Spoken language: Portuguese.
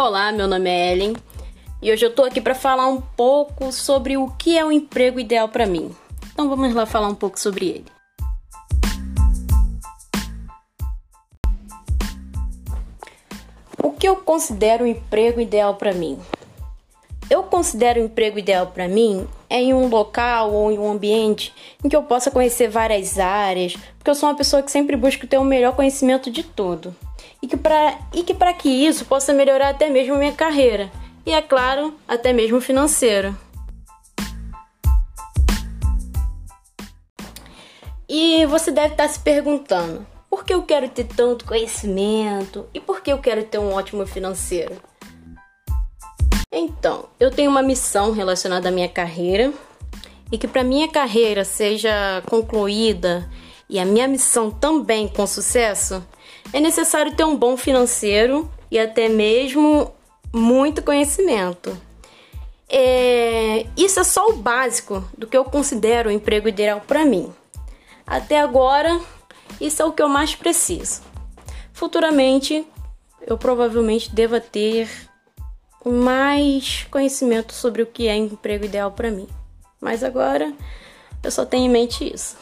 Olá, meu nome é Ellen e hoje eu tô aqui para falar um pouco sobre o que é um emprego ideal para mim. Então vamos lá falar um pouco sobre ele. O que eu considero um emprego ideal para mim? Eu considero o um emprego ideal para mim é em um local ou em um ambiente em que eu possa conhecer várias áreas, porque eu sou uma pessoa que sempre busca ter o melhor conhecimento de tudo e que para e que para que isso possa melhorar até mesmo minha carreira e é claro, até mesmo financeiro. E você deve estar se perguntando: por que eu quero ter tanto conhecimento e por que eu quero ter um ótimo financeiro? Então, eu tenho uma missão relacionada à minha carreira e que para minha carreira seja concluída e a minha missão também com sucesso, é necessário ter um bom financeiro e até mesmo muito conhecimento. É, isso é só o básico do que eu considero o emprego ideal para mim. Até agora, isso é o que eu mais preciso. Futuramente, eu provavelmente deva ter mais conhecimento sobre o que é emprego ideal para mim. Mas agora, eu só tenho em mente isso.